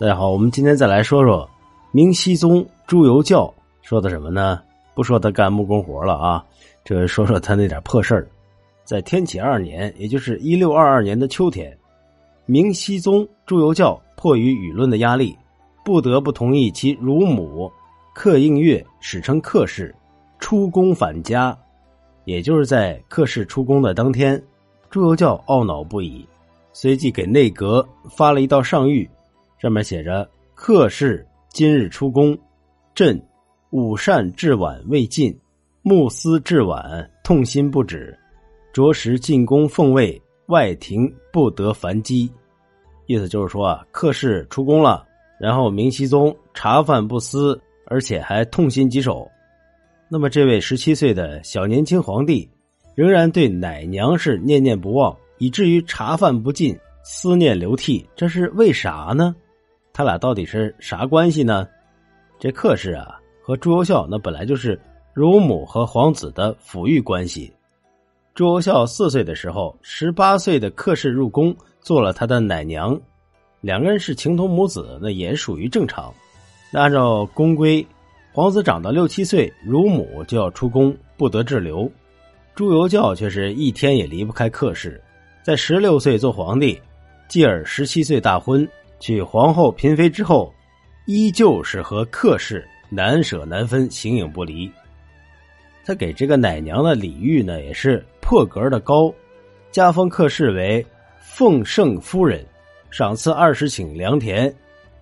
大家好，我们今天再来说说明熹宗朱由校说的什么呢？不说他干木工活了啊，这说说他那点破事儿。在天启二年，也就是一六二二年的秋天，明熹宗朱由校迫于舆论的压力，不得不同意其乳母克应月史称克氏出宫返家。也就是在克氏出宫的当天，朱由校懊恼不已，随即给内阁发了一道上谕。上面写着：“客氏今日出宫，朕午膳至晚未尽，暮思至晚，痛心不止。着实进宫奉位，外廷不得烦机。”意思就是说啊，客氏出宫了，然后明熹宗茶饭不思，而且还痛心疾首。那么，这位十七岁的小年轻皇帝，仍然对奶娘是念念不忘，以至于茶饭不进，思念流涕。这是为啥呢？他俩到底是啥关系呢？这客氏啊，和朱由校那本来就是乳母和皇子的抚育关系。朱由校四岁的时候，十八岁的客氏入宫做了他的奶娘，两个人是情同母子，那也属于正常。那按照宫规，皇子长到六七岁，乳母就要出宫，不得滞留。朱由校却是一天也离不开客氏，在十六岁做皇帝，继而十七岁大婚。娶皇后嫔妃之后，依旧是和客氏难舍难分，形影不离。他给这个奶娘的礼遇呢，也是破格的高，加封客氏为奉圣夫人，赏赐二十顷良田，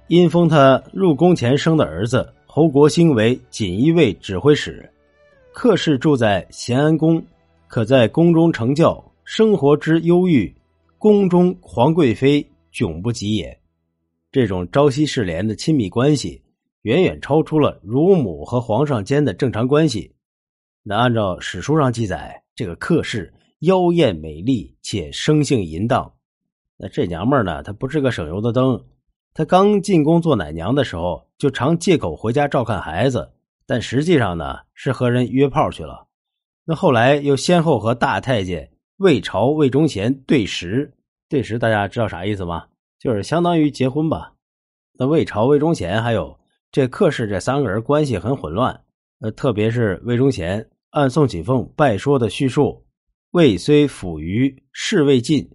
因封他入宫前生的儿子侯国兴为锦衣卫指挥使。客氏住在咸安宫，可在宫中成教，生活之优裕，宫中皇贵妃迥不及也。这种朝夕侍连的亲密关系，远远超出了乳母和皇上间的正常关系。那按照史书上记载，这个客氏妖艳美丽且生性淫荡。那这娘们儿呢，她不是个省油的灯。她刚进宫做奶娘的时候，就常借口回家照看孩子，但实际上呢，是和人约炮去了。那后来又先后和大太监魏朝、魏忠贤对食，对食大家知道啥意思吗？就是相当于结婚吧，那魏朝、魏忠贤还有这客氏这三个人关系很混乱。呃，特别是魏忠贤按宋启凤拜说的叙述，魏虽抚于事未尽，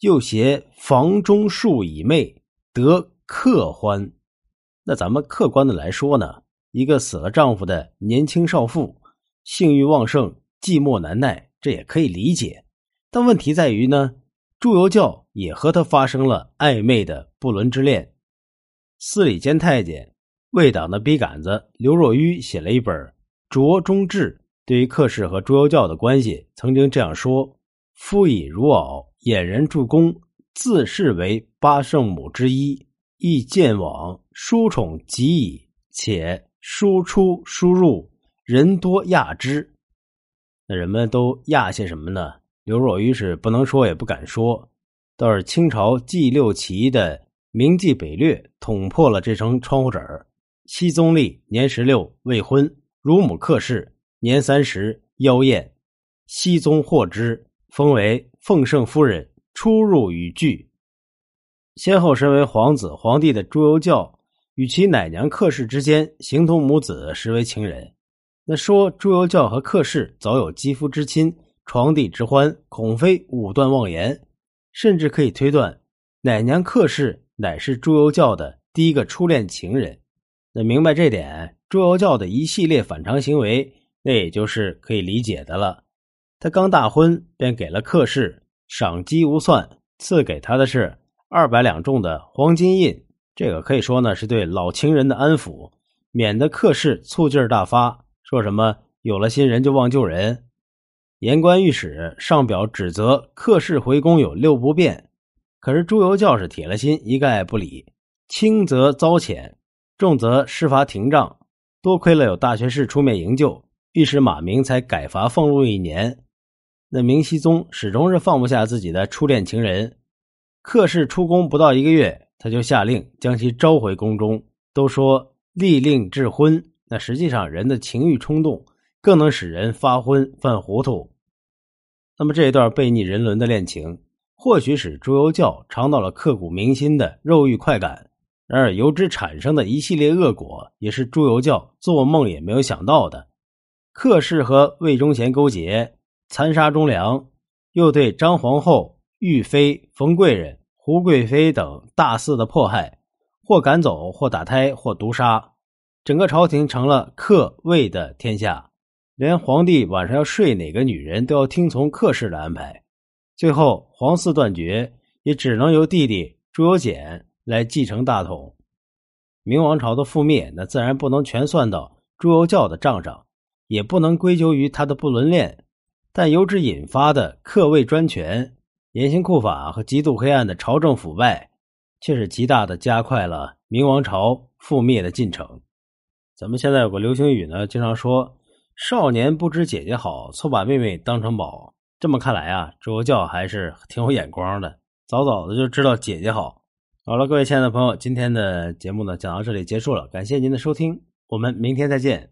又携房中树以媚，得客欢。那咱们客观的来说呢，一个死了丈夫的年轻少妇，性欲旺盛，寂寞难耐，这也可以理解。但问题在于呢？朱由校也和他发生了暧昧的不伦之恋。司礼监太监、魏党的笔杆子刘若愚写了一本《卓中志》，对于客氏和朱由校的关系，曾经这样说：“夫以如敖俨然助攻，自视为八圣母之一，亦见往殊宠极矣。且输出输入人多亚之，那人们都亚些什么呢？”刘若愚是不能说也不敢说，倒是清朝纪六旗的明记北略捅破了这层窗户纸儿。熹宗立年十六未婚，乳母客氏年三十妖艳，熹宗获之，封为奉圣夫人，出入与具。先后身为皇子、皇帝的朱由校与其奶娘客氏之间形同母子，实为情人。那说朱由校和客氏早有肌肤之亲。床笫之欢，恐非武断妄言，甚至可以推断，奶娘客氏乃是朱由校的第一个初恋情人。那明白这点，朱由校的一系列反常行为，那也就是可以理解的了。他刚大婚，便给了客氏赏金无算，赐给他的是二百两重的黄金印，这个可以说呢是对老情人的安抚，免得客氏醋劲儿大发，说什么有了新人就忘旧人。言官御史上表指责客氏回宫有六不便，可是朱由校是铁了心一概不理，轻则遭谴，重则施罚廷杖。多亏了有大学士出面营救，御史马明才改罚俸禄一年。那明熹宗始终是放不下自己的初恋情人，客氏出宫不到一个月，他就下令将其召回宫中。都说立令智昏，那实际上人的情欲冲动。更能使人发昏犯糊涂。那么这一段背逆人伦的恋情，或许使朱由校尝到了刻骨铭心的肉欲快感，然而由之产生的一系列恶果，也是朱由校做梦也没有想到的。克氏和魏忠贤勾结，残杀忠良，又对张皇后、玉妃、冯贵人、胡贵妃等大肆的迫害，或赶走，或打胎，或毒杀，整个朝廷成了克魏的天下，连皇帝晚上要睡哪个女人都要听从客氏的安排。最后皇嗣断绝，也只能由弟弟朱由检来继承大统。明王朝的覆灭，那自然不能全算到朱由校的账上。也不能归咎于他的不伦恋，但由之引发的客位专权、严刑酷法和极度黑暗的朝政腐败，却是极大的加快了明王朝覆灭的进程。咱们现在有个流行语呢，经常说“少年不知姐姐好，错把妹妹当成宝”。这么看来啊，周教还是挺有眼光的，早早的就知道姐姐好。好了，各位亲爱的朋友，今天的节目呢讲到这里结束了，感谢您的收听，我们明天再见。